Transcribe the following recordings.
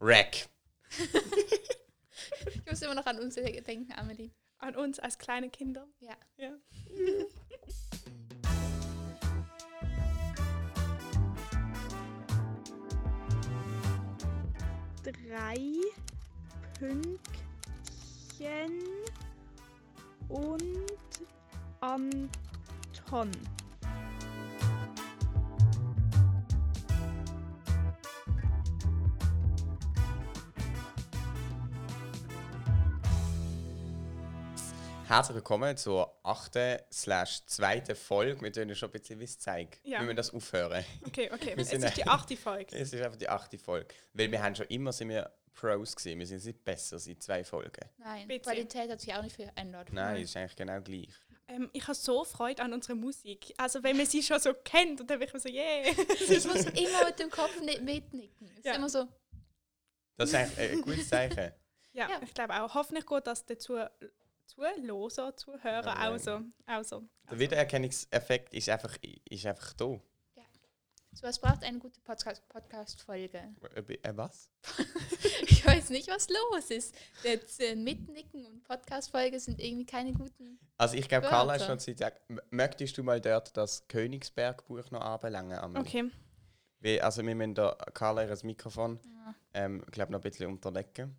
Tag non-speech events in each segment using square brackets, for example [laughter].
Rack. [laughs] Ich muss immer noch an uns denken, Amelie. An uns als kleine Kinder. Ja. Ja. [laughs] Drei Pünktchen und Anton. Herzlich willkommen zur achten slash zweiten Folge. Wir tun schon ein bisschen wie es zeigt. Ja. Wir müssen das aufhören. Okay, okay. [laughs] Es ist die achte Folge. Es ist einfach die achte Folge. Weil wir haben schon immer sind wir Pros gewesen. Wir sind nicht besser seit zwei Folgen. Nein, Bitte. Qualität hat sich auch nicht verändert. Nein, es ist eigentlich genau gleich. Ähm, ich habe so Freude an unserer Musik. Also wenn man sie schon so kennt, und dann bin ich mir so, yeah. [laughs] Ich muss immer mit dem Kopf ni- mitnicken. Es Ja. ist immer so, Das ist eigentlich ein gutes Zeichen. Ja, Ja. ich glaube auch. Hoffentlich geht das dazu Zuhörer, Zuhörer Ja, auch so. Auch so. Der Wiedererkennungseffekt ist einfach, ist einfach da. so was braucht eine gute Podcast- Podcast-Folge. Äh, äh, was? [laughs] ich weiß nicht, was los ist. Das äh, Mitnicken und Podcast-Folge sind irgendwie keine guten. Also ich glaube, Carla ist schon seit Möchtest du mal dort das Königsberg-Buch noch anbelangen? Amelie? Okay. Weil, also wir müssen da Carla ihr Mikrofon, Ja. ähm, glaube noch ein bisschen unterlegen.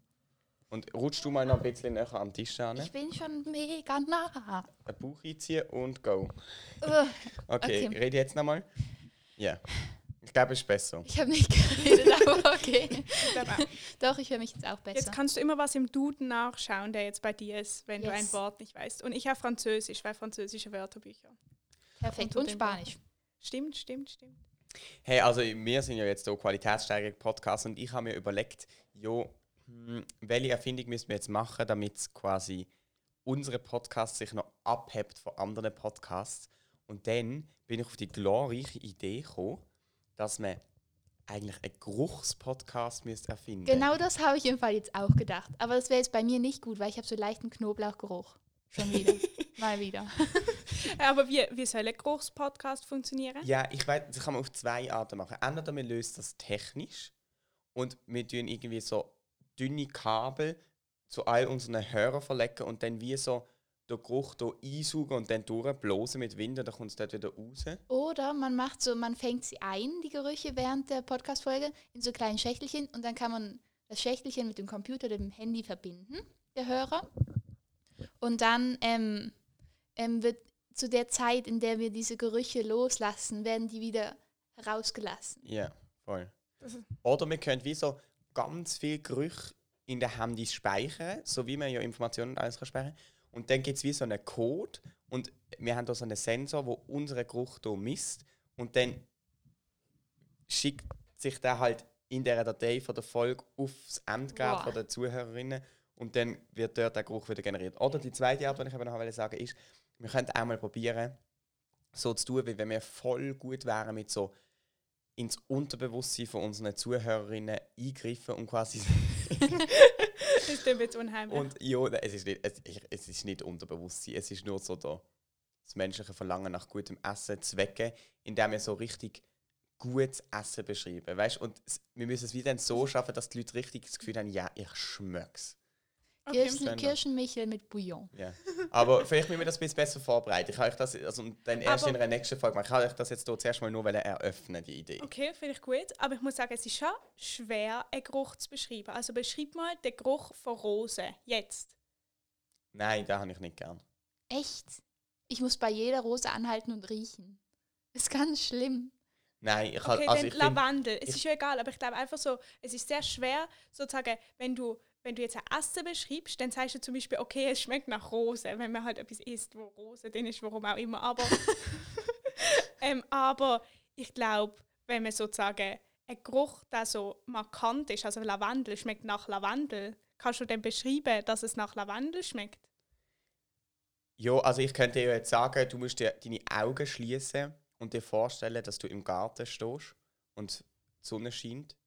Und rutschst du mal noch ein bisschen näher den Tisch an, Ich bin schon mega nah. ein Buch einziehen und go. Okay, Okay. rede jetzt nochmal. Ja. Ich glaube, es ist besser. ich habe nicht geredet, aber okay. Ich. [laughs] Doch, ich höre mich jetzt auch besser. Jetzt kannst du immer was im Duden nachschauen, der jetzt bei dir ist, wenn du ein Yes. Wort nicht weißt. Und ich habe Französisch, weil französische Wörterbücher. Perfekt. Und dem Spanisch. Stimmt, stimmt, stimmt. Hey, also wir sind ja jetzt so Qualitätssteigerung Podcast und ich habe mir überlegt, jo, hm, welche Erfindung müssen wir jetzt machen, damit quasi unsere Podcast sich noch abhebt von anderen Podcasts. Und dann bin ich auf die glorreiche Idee gekommen, dass man eigentlich einen Geruchspodcast müsste erfinden. Genau das habe ich im Fall jetzt auch gedacht. Aber das wäre jetzt bei mir nicht gut, weil ich habe so leichten Knoblauchgeruch. Schon wieder. [laughs] Mal wieder. [laughs] Aber wie, wie soll ein Geruchspodcast funktionieren? Ja, ich weiß, das kann man auf zwei Arten machen. Entweder wir lösen das technisch und wir tun irgendwie so dünne Kabel zu all unseren Hörern verlegen und dann wie so den Geruch hier einsaugen und dann durchblasen mit Wind und dann kommt es dort wieder raus. Oder man macht so, man fängt sie ein, die Gerüche, während der Podcast-Folge in so kleinen Schächtelchen und dann kann man das Schächtelchen mit dem Computer, dem Handy verbinden, der Hörer. Und dann ähm, ähm, wird zu der Zeit, in der wir diese Gerüche loslassen, werden die wieder herausgelassen. Ja, voll. Oder wir können wie so ganz viel Gerüche in den Handys speichern, so wie man ja Informationen und alles kann speichern Und dann gibt es wie so einen Code und wir haben da so einen Sensor, wo unseren Geruch hier misst und dann schickt sich der halt in der Datei von der Folge aufs Endgerät Wow. von der Zuhörerinnen und dann wird dort der Geruch wieder generiert. Oder die zweite Art, die ich eben noch sagen ist, wir könnten auch mal probieren, so zu tun, wie wenn wir voll gut wären mit so ins Unterbewusstsein von unseren Zuhörerinnen eingreifen und quasi [laughs] [laughs] Das ist jetzt unheimlich. und ja, es ist nicht, es, es ist nicht Unterbewusstsein, es ist nur so da, das menschliche Verlangen nach gutem Essen zu wecken, indem wir so richtig gutes Essen beschreiben, weißt? Und wir müssen es wieder so schaffen, dass die Leute richtig das Gefühl haben, ja, ich schmecks. Okay. Kirschen. Kirschenmichel mit Bouillon. Ja. Aber vielleicht müssen wir das ein bisschen besser vorbereiten. Ich habe euch das, also und dann erst Aber- in einer nächsten Folge machen. Ich habe euch das jetzt hier zuerst mal nur eröffnen, die Idee. Okay, finde ich gut. Aber ich muss sagen, es ist schon schwer, einen Geruch zu beschreiben. Also beschreib mal den Geruch von Rosen. Jetzt. Nein, das habe ich nicht gern. Echt? Ich muss bei jeder Rose anhalten und riechen. Ist ganz schlimm. Nein, ich Okay, habe, also dann ich finde, Lavendel. Es ich- ist ja egal, aber ich glaube einfach so, es ist sehr schwer, sozusagen, wenn du, wenn du jetzt ein Essen beschreibst, dann sagst du zum Beispiel, okay, es schmeckt nach Rose, wenn man halt etwas isst, wo Rose drin ist, warum auch immer. Aber, [laughs] ähm, aber ich glaube, wenn man sozusagen ein Geruch, der so markant ist, also Lavendel schmeckt nach Lavendel, kannst du dann beschreiben, dass es nach Lavendel schmeckt? ja, also ich könnte dir jetzt sagen, du musst dir deine Augen schließen und dir vorstellen, dass du im Garten stehst und die Sonne scheint.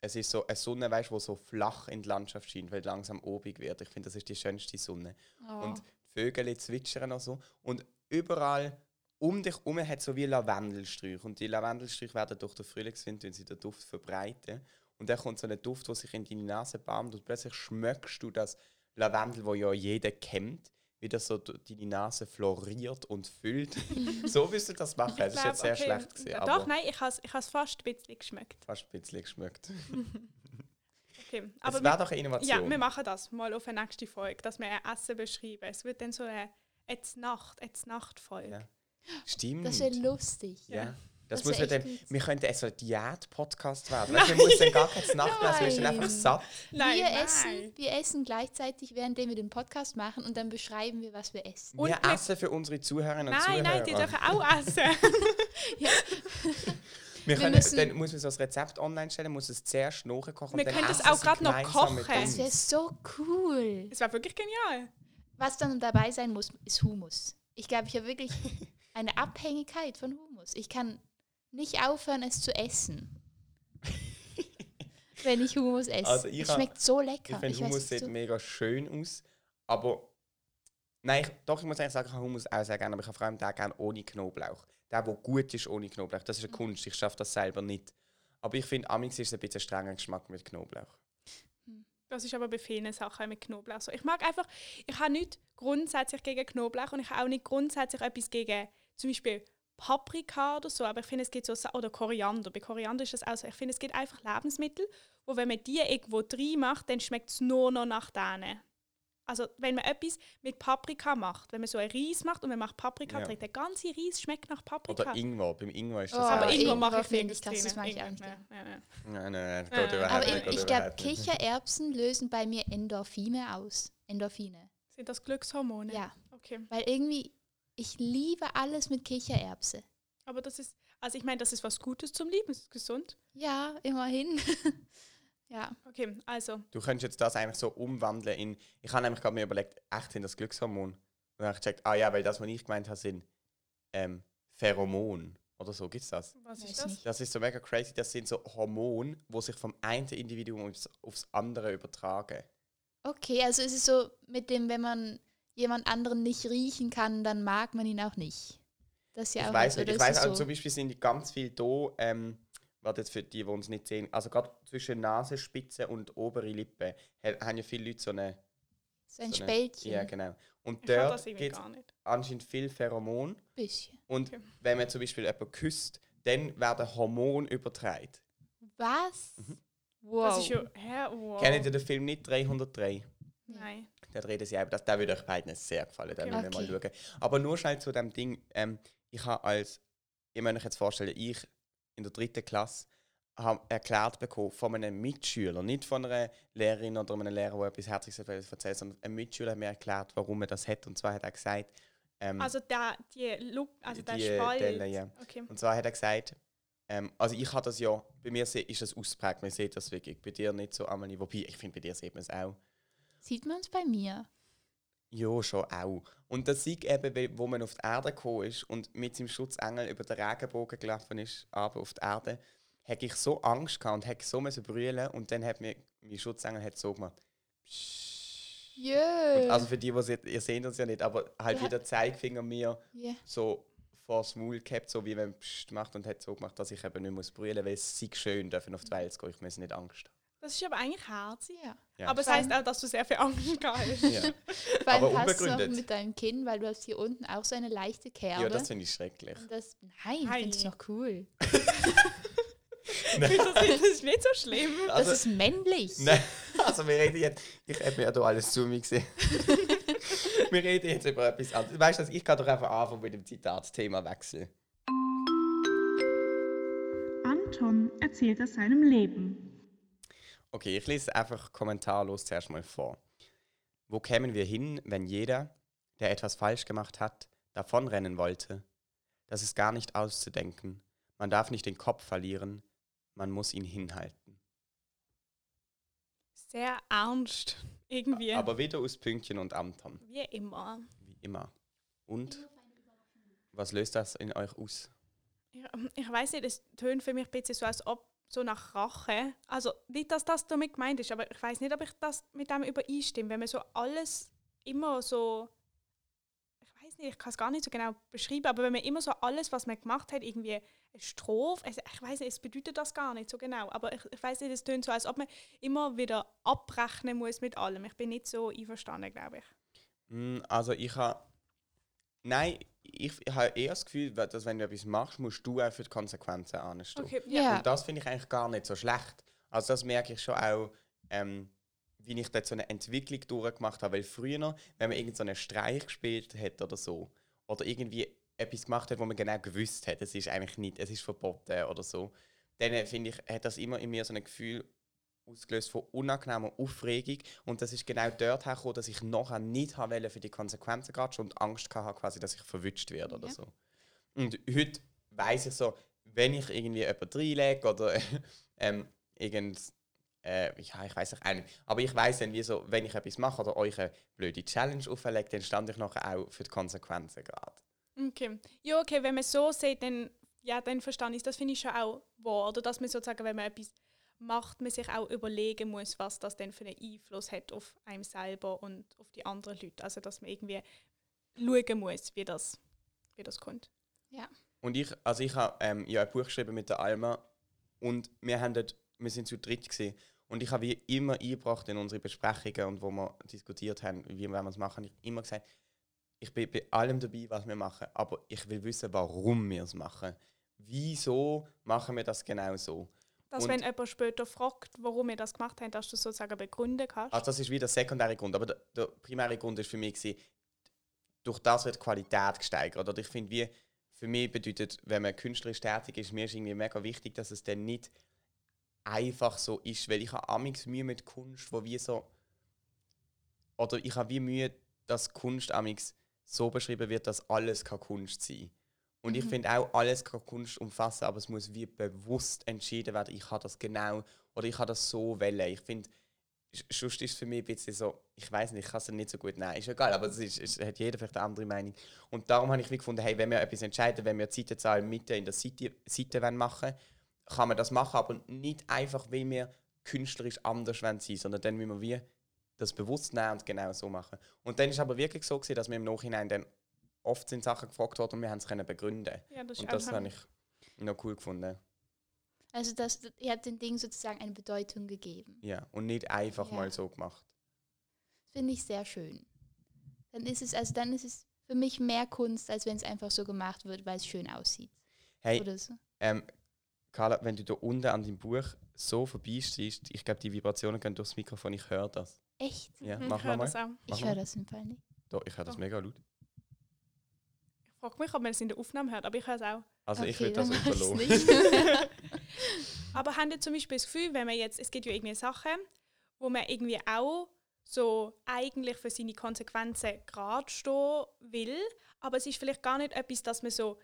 Es ist so eine Sonne, weißt, wo so flach in die Landschaft scheint, weil langsam obig wird. Ich finde, das ist die schönste Sonne. Oh. Und die Vögel zwitschern und so. Und überall um dich herum hat so wie Lavendelsträuche. Und die Lavendelsträuche werden durch den Frühlingswind, wenn sie den Duft verbreiten. und dann kommt so ein Duft, der sich in deine Nase bahnt und plötzlich schmeckst du das Lavendel, wo ja jeder kennt, wie das so deine Nase floriert und füllt. [laughs] so wirst du das machen. Das ist glaub, jetzt sehr okay. schlecht gewesen, Doch, aber nein, ich habe es ich has fast ein bisschen geschmeckt. fast ein bisschen geschmeckt. [laughs] Okay. Aber es wäre doch eine ja, Innovation. wir machen das mal auf eine nächste Folge, dass wir ein Essen beschreiben. Es wird dann so eine jetzt Nacht, jetzt Nacht-Folge. Ja. Stimmt. Das wäre lustig. ja. Das, Das muss wir dann, wir könnten also ein Diät-Podcast werden. Weißt, du, wir müssen dann gar keine Nacht mehr, wir sind einfach Nein. satt. Nein, wir, nein. Essen, wir essen gleichzeitig, währenddem wir den Podcast machen und dann beschreiben wir, was wir essen. Und wir wir- essen für unsere Zuhörerinnen und Nein, Zuhörer. nein, die dürfen auch essen. [laughs] wir können, müssen- dann muss man so ein Rezept online stellen, muss es zuerst nachkochen Wir können das auch grad noch kochen. Das wäre so cool. Es war wirklich genial. Was dann dabei sein muss, ist Humus. Ich glaube, ich habe wirklich eine Abhängigkeit von Humus. Ich kann nicht aufhören, es zu essen. [laughs] wenn ich Humus esse. Also ich es schmeckt so Ich lecker. finde, weiß Hummus sieht so, mega schön aus, aber nein, ich, doch, ich muss eigentlich sagen, ich habe Hummus auch sehr gerne, aber ich habe vor allem den gerne ohne Knoblauch. Der, der gut ist ohne Knoblauch, das ist eine Kunst, ich schaffe das selber nicht. Aber ich finde, amix ist es ein bisschen strenger Geschmack mit Knoblauch. Das ist aber bei vielen Sachen mit Knoblauch so. Ich mag einfach, ich habe nicht grundsätzlich gegen Knoblauch und ich habe auch nicht grundsätzlich etwas gegen zum Beispiel Paprika oder so, aber ich finde, es gibt so, oder Koriander, bei Koriander ist das auch so, ich finde, es gibt einfach Lebensmittel, wo wenn man die irgendwo rein macht, dann schmeckt es nur noch nach denen. Also wenn man etwas mit Paprika macht, wenn man so ein Reis macht und man macht Paprika Ja. drin, der ganze Reis schmeckt nach Paprika. Oder Ingwer, beim Ingwer ist das Oh, aber auch- irgendwo Ingwer mache ich finde vieles ich krass, das drin. mag ich auch nicht nein, nein, nein. Nein, nein, das Äh, Aber nicht. ich, ich glaube, nicht. Kichererbsen lösen bei mir Endorphine aus. Endorphine. Sind das Glückshormone? Ja, Okay. weil irgendwie, ich liebe alles mit Kichererbse. Aber das ist, also ich meine, das ist was Gutes zum Leben, ist gesund. Ja, immerhin. [laughs] ja. Okay, also, Du könntest jetzt das eigentlich so umwandeln in. Ich habe nämlich gerade mir überlegt, echt sind das Glückshormon? Und dann habe ich gecheckt, ah ja, weil das, was ich gemeint habe, sind ähm, Pheromon oder so. Gibt es das? was ist das? Das ist so mega crazy. Das sind so Hormone, die sich vom einen Individuum aufs, aufs andere übertragen. Okay, also ist es so mit dem, wenn man jemand anderen nicht riechen kann, dann mag man ihn auch nicht. Das ist ja ich auch weiß nicht. Ich weiß also so? zum Beispiel sind die ganz viel da. Ähm, warte jetzt für die, die uns nicht sehen. Also gerade zwischen Nasenspitze und obere Lippe ha- haben ja viele Leute so eine. so ein so eine Spältchen. ja, genau. Und Ich dort gibt es anscheinend viel Pheromon. Bisschen. Und Okay. wenn man zum Beispiel jemanden küsst, dann werden Hormone übertragen. Was? Mhm. Wow. Das ist ja, hä, wow. Kennt ihr den Film nicht 303? Nein. Da reden sie eben, das, der würde euch beiden sehr gefallen, den Okay. müssen wir mal schauen. Aber nur schnell zu dem Ding, ähm, ich habe als, ich möchte euch jetzt vorstellen, ich in der dritten Klasse habe erklärt bekommen von einem Mitschüler, nicht von einer Lehrerin oder einem Lehrer, der etwas Herzliches erzählt, sondern ein Mitschüler hat mir erklärt, warum er das hat. Und zwar hat er gesagt, ähm, Also der, die Look, also der Die Spalt. Delle, ja. Okay. Und zwar hat er gesagt, ähm, also ich habe das ja, bei mir ist das ausprägt, man sieht das wirklich, bei dir nicht so einmal, wobei ich finde, bei dir sieht man es auch. Sieht man es bei mir? Ja, schon auch. Und das sieht eben, wo man auf die Erde gekommen ist und mit seinem Schutzengel über den Regenbogen gelaufen ist, aber auf die Erde, hätte ich so Angst gehabt und hätte so müssen brüllen und dann hat mir mein Schutzengel hat so gemacht. Jö. Und also für die, die se- ihr seht uns ja nicht, aber halt Ja. wie der Zeigefinger mir Ja. so vor das Maul gehabt, so wie wenn man Psst macht und hat so gemacht, dass ich eben nicht muss brüllen, weil es sei schön, dürfen auf die Welt gehen, ich muss nicht Angst. Das ist aber eigentlich herzig. ja. Ja. Aber es Vor heißt auch, dass du sehr viel Angst hast. Ja, [laughs] Vor allem Aber passt es noch unbegründet. mit deinem Kinn, weil du hast hier unten auch so eine leichte Kerbe. ja das finde ich schrecklich. Und das, nein, ich finde es noch cool. [laughs] das, ist, das ist nicht so schlimm. Das ist männlich. [laughs] Nein, also wir reden jetzt, ich habe mir ja da alles zu mir gesehen. wir reden jetzt über etwas anderes. Weißt du, was, ich kann doch einfach anfangen mit dem Zitatthema wechseln. Anton erzählt aus seinem Leben. Okay, ich lese einfach kommentarlos zuerst mal vor. Wo kämen wir hin, wenn jeder, der etwas falsch gemacht hat, davonrennen wollte? Das ist gar nicht auszudenken. Man darf nicht den Kopf verlieren, man muss ihn hinhalten. Sehr ernst. Irgendwie. Aber wieder aus Pünktchen und Amtern, Wie immer. wie immer. Und was löst das in euch aus? Ich, ich weiß nicht, es tönt für mich ein bisschen so, als ob so nach Rache. Also nicht, dass das damit gemeint ist, aber ich weiß nicht, ob ich das mit dem übereinstimme, wenn man so alles immer so. Ich weiß nicht, ich kann es gar nicht so genau beschreiben, aber wenn man immer so alles, was man gemacht hat, irgendwie eine Strophe, also ich weiß nicht, es bedeutet das gar nicht so genau, aber ich, ich weiß nicht, es tönt so, als ob man immer wieder abrechnen muss mit allem. Ich bin nicht so einverstanden, glaube ich. Mm, Also ich habe. Nein, ich, ich habe eher das Gefühl, dass wenn du etwas machst, musst du auch für die Konsequenzen anstehen. Okay, Ja. Und das finde ich eigentlich gar nicht so schlecht. Also das merke ich schon auch, ähm, wie ich dort so eine Entwicklung durchgemacht habe. Weil früher, wenn man irgendeinen so Streich gespielt hat oder so, oder irgendwie etwas gemacht hat, wo man genau gewusst hat, es ist eigentlich nicht, es ist verboten oder so, dann äh, finde ich, hat das immer in mir so ein Gefühl ausgelöst von unangenehmer Aufregung. Und das ist genau dort hergekommen, dass ich nachher nicht wollte für die Konsequenzen gerade und Angst hatte, quasi, dass ich verwünscht werde oder Ja. so. Und heute weiß ich so, wenn ich irgendwie jemanden reinlege oder [laughs] ähm, irgend, äh, ja, ich weiß auch nicht, aber ich weiß dann, wie so, wenn ich etwas mache oder euch eine blöde Challenge auferlege, dann stand ich nachher auch für die Konsequenzen gerade. Okay. Ja, okay, wenn man so sieht, dann, ja, dann verstehe ich. Das finde ich schon auch wahr. Oder dass man sozusagen, wenn man etwas macht, man sich auch überlegen muss, was das denn für einen Einfluss hat auf einem selber und auf die anderen Leute. Also, dass man irgendwie schauen muss, wie das, wie das kommt. Und ich, also ich habe ähm, ja ein Buch geschrieben mit der Alma und wir haben dort, wir sind zu dritt gesehen und ich habe wie immer eingebracht in unsere Besprechungen und wo wir diskutiert haben, wie wir es machen, ich habe immer gesagt, ich bin bei allem dabei, was wir machen, aber ich will wissen, warum wir es machen. Wieso machen wir das genau so? Dass, Und- wenn jemand später fragt, warum wir das gemacht haben, dass du sozusagen begründen kannst. Also das ist wieder der sekundäre Grund, aber der, der primäre Grund ist für mich gewesen, durch das wird die Qualität gesteigert. Oder ich finde, wie für mich bedeutet, wenn man künstlerisch tätig ist, mir ist irgendwie mega wichtig, dass es dann nicht einfach so ist, weil ich habe amigs Mühe mit Kunst, wo wie so oder ich habe wie Mühe, dass Kunst amigs so beschrieben wird, dass alles kann Kunst sein. Und ich finde auch, alles kann Kunst umfassen, aber es muss wie bewusst entschieden werden, ich habe das genau oder ich habe das so wollen. Ich finde, sonst ist es für mich ein bisschen so, ich weiß nicht, ich kann es nicht so gut nehmen. Ist egal, aber es, ist, es hat jeder vielleicht eine andere Meinung. Und darum habe ich wie gefunden, hey, wenn wir etwas entscheiden, wenn wir die Seitenzahl Mitte in der Seite, Seite wollen machen kann man das machen, aber nicht einfach, weil wir künstlerisch anders wollen sein, sondern dann müssen wir wie das bewusst nehmen und genau so machen. Und dann ist aber wirklich so gewesen, dass wir im Nachhinein dann oft sind Sachen gefragt worden und wir haben es können begründen. ja, das Und das habe ich noch cool gefunden. Also das, ihr habt den Dingen sozusagen eine Bedeutung gegeben. Ja, und nicht einfach Ja. mal so gemacht. Finde ich sehr schön. Dann ist es, also dann ist es für mich mehr Kunst, als wenn es einfach so gemacht wird, weil es schön aussieht. Hey, Oder so. Ähm, Carla, wenn du da unten an deinem Buch so vorbeistiehst, ich glaube, die Vibrationen gehen durchs Mikrofon, ich höre das. Echt? Ja, Mhm, mach ich höre mal. das auch. Mach Ich höre das im Fall nicht. Da, ich höre das Doch. mega laut. Ich frage mich, ob man es in der Aufnahme hört, aber ich höre es auch. Also ich Okay, würde das nicht. [laughs] [laughs] Aber habt ihr zum Beispiel das Gefühl, wenn man jetzt, es gibt ja irgendwie Sachen, wo man irgendwie auch so eigentlich für seine Konsequenzen gerade stehen will, aber es ist vielleicht gar nicht etwas, dass man so,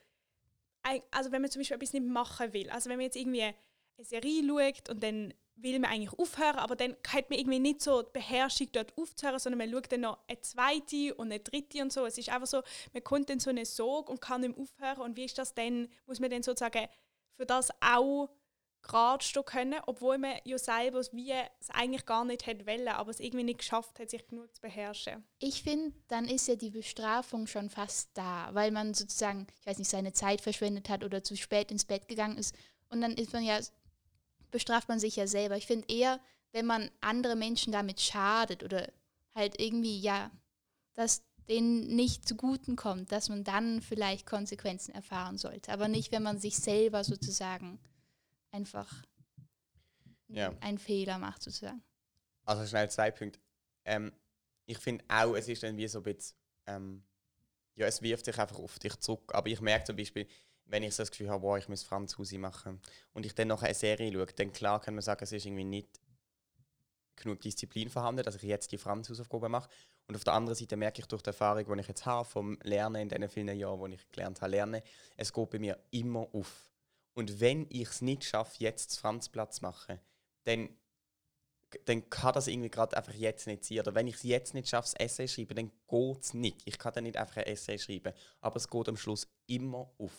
also wenn man zum Beispiel etwas nicht machen will, also wenn man jetzt irgendwie eine Serie schaut und dann will man eigentlich aufhören, aber dann hat man irgendwie nicht so die Beherrschung dort aufzuhören, sondern man schaut dann noch eine zweite und eine dritte und so. Es ist einfach so, man kommt dann so eine Sog und kann nicht mehr aufhören und wie ist das dann, muss man dann sozusagen für das auch gerade stehen können, obwohl man ja selber wie es eigentlich gar nicht hätte wollen, aber es irgendwie nicht geschafft hat, sich genug zu beherrschen. Ich finde, dann ist ja die Bestrafung schon fast da, weil man sozusagen, ich weiß nicht, seine Zeit verschwendet hat oder zu spät ins Bett gegangen ist. Und dann ist man ja, bestraft man sich ja selber. Ich finde eher, wenn man andere Menschen damit schadet oder halt irgendwie, ja, dass denen nicht zuguten kommt, dass man dann vielleicht Konsequenzen erfahren sollte. Aber nicht, wenn man sich selber sozusagen einfach Ja. einen Fehler macht, sozusagen. Also schnell zwei Punkte. Ähm, ich finde auch, es ist dann wie so ein bisschen, ähm, ja, es wirft sich einfach auf dich zurück. Aber ich merke zum Beispiel, wenn ich so das Gefühl habe, wow, ich muss Franzose machen und ich dann noch eine Serie schaue, dann klar kann man sagen, es ist irgendwie nicht genug Disziplin vorhanden, dass ich jetzt die Französischauffgabe mache. Und auf der anderen Seite merke ich durch die Erfahrung, die ich jetzt habe, vom Lernen in den vielen Jahren, wo ich gelernt habe, lernen, es geht bei mir immer auf. Und wenn ich es nicht schaffe, jetzt das Franzplatz zu machen, dann dann kann das irgendwie gerade einfach jetzt nicht sein. Oder wenn ich es jetzt nicht schaffe, das Essay zu schreiben, dann geht es nicht. Ich kann dann nicht einfach ein Essay schreiben. Aber es geht am Schluss immer auf.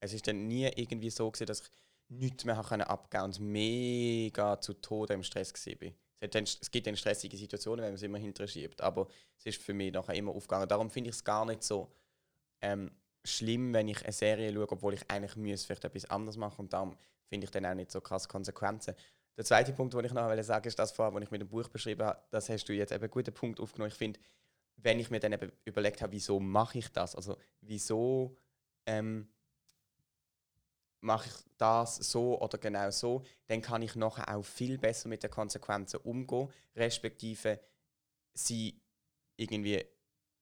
Es ist dann nie irgendwie so gewesen, dass ich nichts mehr abgeben und mega zu Tode im Stress war. Es, dann, es gibt dann stressige Situationen, wenn man es immer hinterher schiebt. Aber es ist für mich nachher immer aufgegangen. Darum finde ich es gar nicht so ähm, schlimm, wenn ich eine Serie schaue, obwohl ich eigentlich müsste vielleicht etwas anderes machen und darum finde ich dann auch nicht so krass Konsequenzen. Der zweite Punkt, den ich noch sagen wollte, ist das vorher, was ich mit dem Buch beschrieben habe, das hast du jetzt eben einen guten Punkt aufgenommen. Ich finde, wenn ich mir dann eben überlegt habe, wieso mache ich das, also wieso ähm, mache ich das so oder genau so, dann kann ich nachher auch viel besser mit den Konsequenzen umgehen, respektive sie irgendwie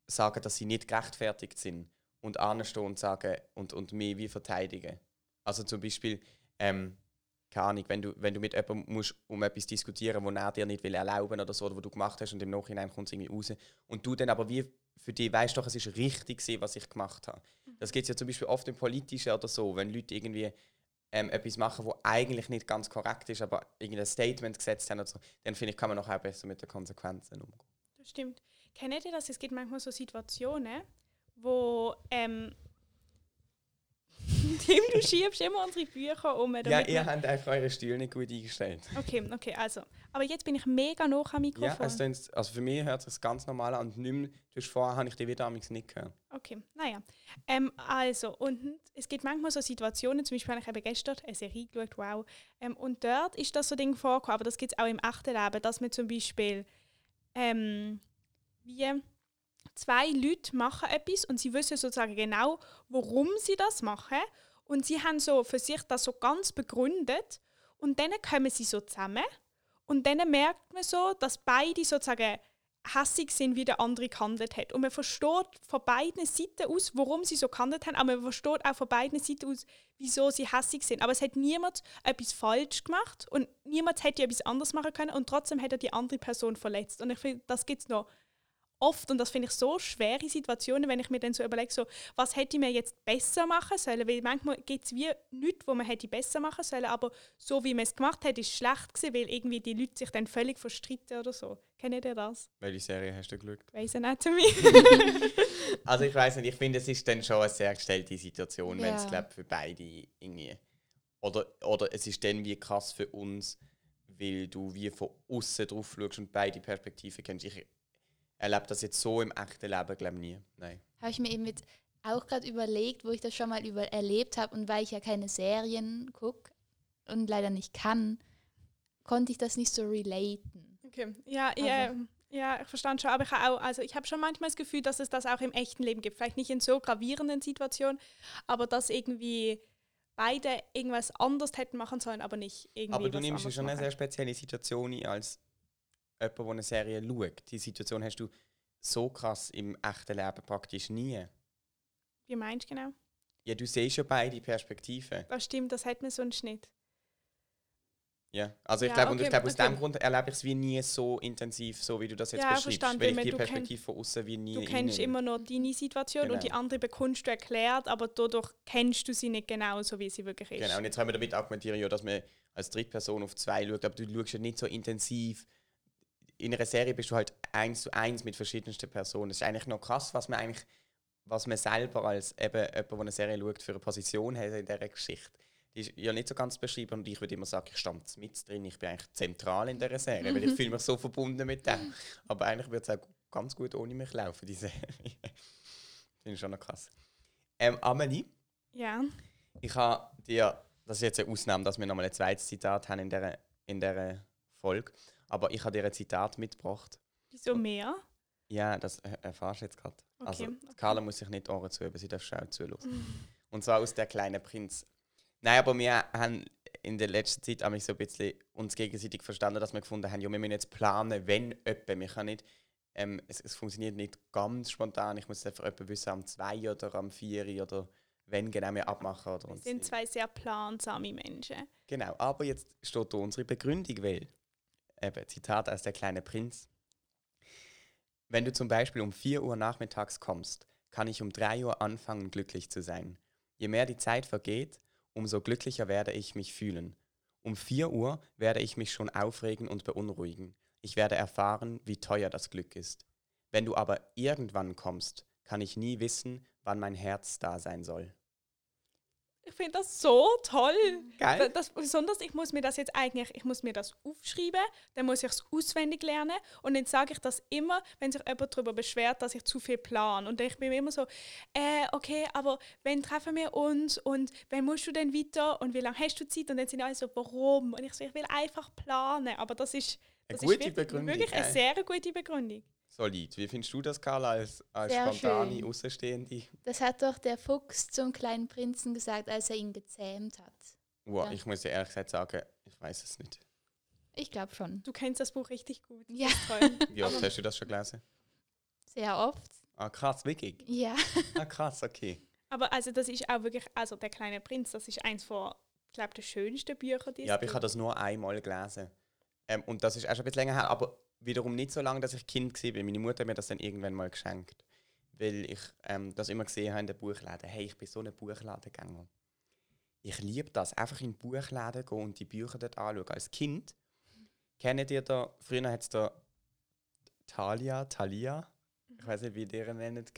sagen, dass sie nicht gerechtfertigt sind und anstehen und sagen und, und mich wie verteidigen. Also zum Beispiel, ähm, keine Ahnung, wenn du, wenn du mit jemandem musst um etwas diskutieren wo er dir nicht will erlauben oder so, oder was du gemacht hast und im Nachhinein kommt es irgendwie raus und du dann aber wie für dich weißt doch, es ist richtig gewesen, was ich gemacht habe. Das gibt es ja zum Beispiel oft im Politischen oder so, wenn Leute irgendwie ähm, etwas machen, wo eigentlich nicht ganz korrekt ist, aber irgendein Statement gesetzt haben oder so, dann finde ich, kann man noch auch besser mit den Konsequenzen umgehen. Das stimmt. Kennt ihr das? Es gibt manchmal so Situationen, wo ähm, [laughs] Tim, du schiebst immer unsere Bücher um. Ja, ihr habt einfach eure Stühle nicht gut eingestellt. Okay, okay, also. Aber jetzt bin ich mega nah am Ja, Mikrofon. es tönt- also für mich hört es sich ganz normal an und nicht mehr, du vorher habe ich die wieder amigs nicht gehört. Okay, naja. Ähm, also, und es gibt manchmal so Situationen, zum Beispiel habe ich eben gestern eine Serie geschaut, wow. Ähm, und dort ist das so Ding vorgekommen, aber das gibt es auch im echten Leben, dass man zum Beispiel ähm, wie zwei Leute machen etwas und sie wissen sozusagen genau, warum sie das machen. Und sie haben so für sich das so ganz begründet. Und dann kommen sie so zusammen. Und dann merkt man so, dass beide sozusagen hässig sind, wie der andere gehandelt hat. Und man versteht von beiden Seiten aus, warum sie so gehandelt haben, aber man versteht auch von beiden Seiten aus, wieso sie hässig sind. Aber es hat niemand etwas falsch gemacht und niemand hätte etwas anderes machen können und trotzdem hat er die andere Person verletzt. Und ich finde, das gibt es noch oft und das finde ich so schwere Situationen, wenn ich mir dann so überlege, so, was hätte man jetzt besser machen sollen, weil manchmal gibt es wie nichts, wo man hätte besser machen sollen, aber so wie man es gemacht hat, ist schlecht gewesen, weil irgendwie die Leute sich dann völlig verstritten oder so. Kennt ihr das? Welche Serie hast du geschaut? Grey's Anatomy. [laughs] Also ich weiß nicht, ich finde, es ist dann schon eine sehr gestellte Situation, wenn es Ja. glaub, für beide irgendwie. Oder, oder es ist dann wie krass für uns, weil du wie von außen drauf schaust und beide Perspektiven kennst. Ich erlebe das jetzt so im echten Leben, glaube ich, nie. Nein. Habe ich mir eben jetzt auch gerade überlegt, wo ich das schon mal über erlebt habe und weil ich ja keine Serien gucke und leider nicht kann, konnte ich das nicht so relaten. Okay, ja, Also- ja, ja, ich verstand schon, aber ich habe auch, also ich habe schon manchmal das Gefühl, dass es das auch im echten Leben gibt. Vielleicht nicht in so gravierenden Situationen, aber dass irgendwie beide irgendwas anders hätten machen sollen, aber nicht irgendwie. Aber du was nimmst ja schon eine machen. sehr spezielle Situation ein, als jemand, der eine Serie schaut. Die Situation hast du so krass im echten Leben praktisch nie. Wie meinst du genau? Ja, du siehst ja beide Perspektiven. Das stimmt, das hat man sonst nicht. Ja, also ich Ja, glaube, und ich okay, glaube, aus okay. dem Grund erlebe ich es wie nie so intensiv, so wie du das jetzt Ja, beschreibst. verstanden, weil ich die du Perspektive von außen wie nie Du kennst immer nur deine Situation und die Genau. andere bekommst du erklärt, aber dadurch kennst du sie nicht genau so, wie sie wirklich ist. Genau, und jetzt haben wir damit argumentieren, ja, dass man als Drittperson auf zwei schaut, aber du schaust ja nicht so intensiv. In einer Serie bist du halt eins zu eins mit verschiedensten Personen. Es ist eigentlich noch krass, was man eigentlich, was man selber als eben jemand, der eine Serie schaut, für eine Position hat in dieser Geschichte. Die ist ja nicht so ganz beschrieben und ich würde immer sagen, ich stand mit drin, ich bin eigentlich zentral in dieser Serie, weil ich fühle mich so verbunden mit dem. Aber eigentlich würde es auch ganz gut ohne mich laufen, die Serie. [laughs] Finde ich schon noch krass. Ähm, Amelie? Ja. Ich habe dir, das ist jetzt eine Ausnahme, dass wir nochmal ein zweites Zitat haben in dieser, in dieser Folge, aber ich habe dir ein Zitat mitgebracht. Wieso mehr? Ja, das er- erfahrst du jetzt gerade. also, Okay, Carla muss sich nicht die Ohren zuhören, sie darf schon zuhören. Und zwar aus «Der kleine Prinz». Nein, aber wir haben in der letzten Zeit haben wir so ein bisschen uns gegenseitig verstanden, dass wir gefunden haben, ja, wir müssen jetzt planen, wenn jemand, wir können nicht, ähm, es, es funktioniert nicht ganz spontan, ich muss einfach jemand wissen, am 2 oder am 4 oder wenn genau wir abmachen. Oder Wir sind zwei sehr plansame Menschen. Genau, aber jetzt steht da unsere Begründung, weil, eben, Zitat aus Der kleine Prinz. Wenn du zum Beispiel um 4 Uhr nachmittags kommst, kann ich um 3 Uhr anfangen, glücklich zu sein. Je mehr die Zeit vergeht, umso glücklicher werde ich mich fühlen. Um 4 Uhr werde ich mich schon aufregen und beunruhigen. Ich werde erfahren, wie teuer das Glück ist. Wenn du aber irgendwann kommst, kann ich nie wissen, wann mein Herz da sein soll. Ich finde das so toll. Geil. Das, besonders, ich muss mir das jetzt eigentlich, ich muss mir das aufschreiben, dann muss ich es auswendig lernen und dann sage ich das immer, wenn sich jemand darüber beschwert, dass ich zu viel plane. Und ich bin immer so, äh, okay, aber wenn treffen wir uns und wann musst du denn weiter und wie lange hast du Zeit? Und dann sind alle so, warum? Und ich so, ich will einfach planen. Aber das ist, Eine das gute ist wirklich, wirklich eine sehr gute Begründung. Solid. Wie findest du das, Carla, als, als Sehr spontane schön. Außenstehende? Das hat doch der Fuchs zum kleinen Prinzen gesagt, als er ihn gezähmt hat. Wow, Ja. Ich muss dir ehrlich gesagt sagen, ich weiß es nicht. Ich glaube schon. Du kennst das Buch richtig gut. Ja, Toll. [laughs] Wie oft hast du das schon gelesen? sehr oft. Ah, krass, wirklich? Ja. Ah, krass, okay. Aber also das ist auch wirklich, also der kleine Prinz, das ist eins von, ich glaube, der schönsten Bücher, die es Ja, aber ich habe das nur einmal gelesen. Ähm, und das ist auch schon ein bisschen länger her, aber wiederum nicht so lange, dass ich Kind war. Meine Mutter hat mir das dann irgendwann mal geschenkt. Weil ich ähm, das immer gesehen habe in den Buchläden. Hey, ich bin so ein Buchladengänger. Ich liebe das, einfach in Buchläden gehen und die Bücher dort anschauen. Als Kind, kennt ihr da, früher hat es da Thalia, Thalia, ich weiß nicht, wie ihr die nennt,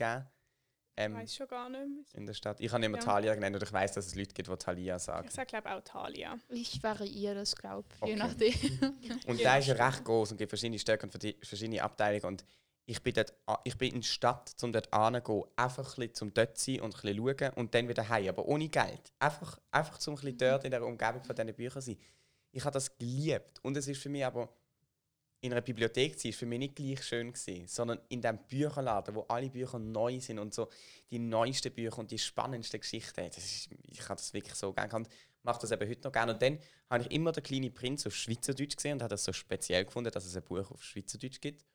gegeben. Ich Ähm, weiß schon gar nicht mehr. in der Stadt. Ich habe immer Ja. Thalia genannt und ich weiß, dass es Leute gibt, die Thalia sagen. Ich sage, glaube auch Thalia. Ich variiere das, glaube ich, Okay. je nachdem. [laughs] Und Ja, der ist ja recht groß und gibt verschiedene Stärken und verschiedene Abteilungen. Und ich bin, dort, ich bin in die Stadt, um dort hinzugehen, einfach ein bisschen zum dort sein und ein bisschen schauen und dann wieder heim, aber ohne Geld. Einfach, einfach zum ein bisschen dort in der Umgebung von diesen Büchern sein. Ich habe das geliebt. Und es ist für mich aber, in einer Bibliothek zu sein, ist für mich nicht gleich schön gewesen, sondern in diesem Bücherladen, wo alle Bücher neu sind und so die neuesten Bücher und die spannendsten Geschichten. Das ist, ich habe das wirklich so gerne. Ich mache das eben heute noch gerne. Und dann habe ich immer den kleinen Prinz auf Schweizerdeutsch gesehen und habe das so speziell gefunden, dass es ein Buch auf Schweizerdeutsch gibt.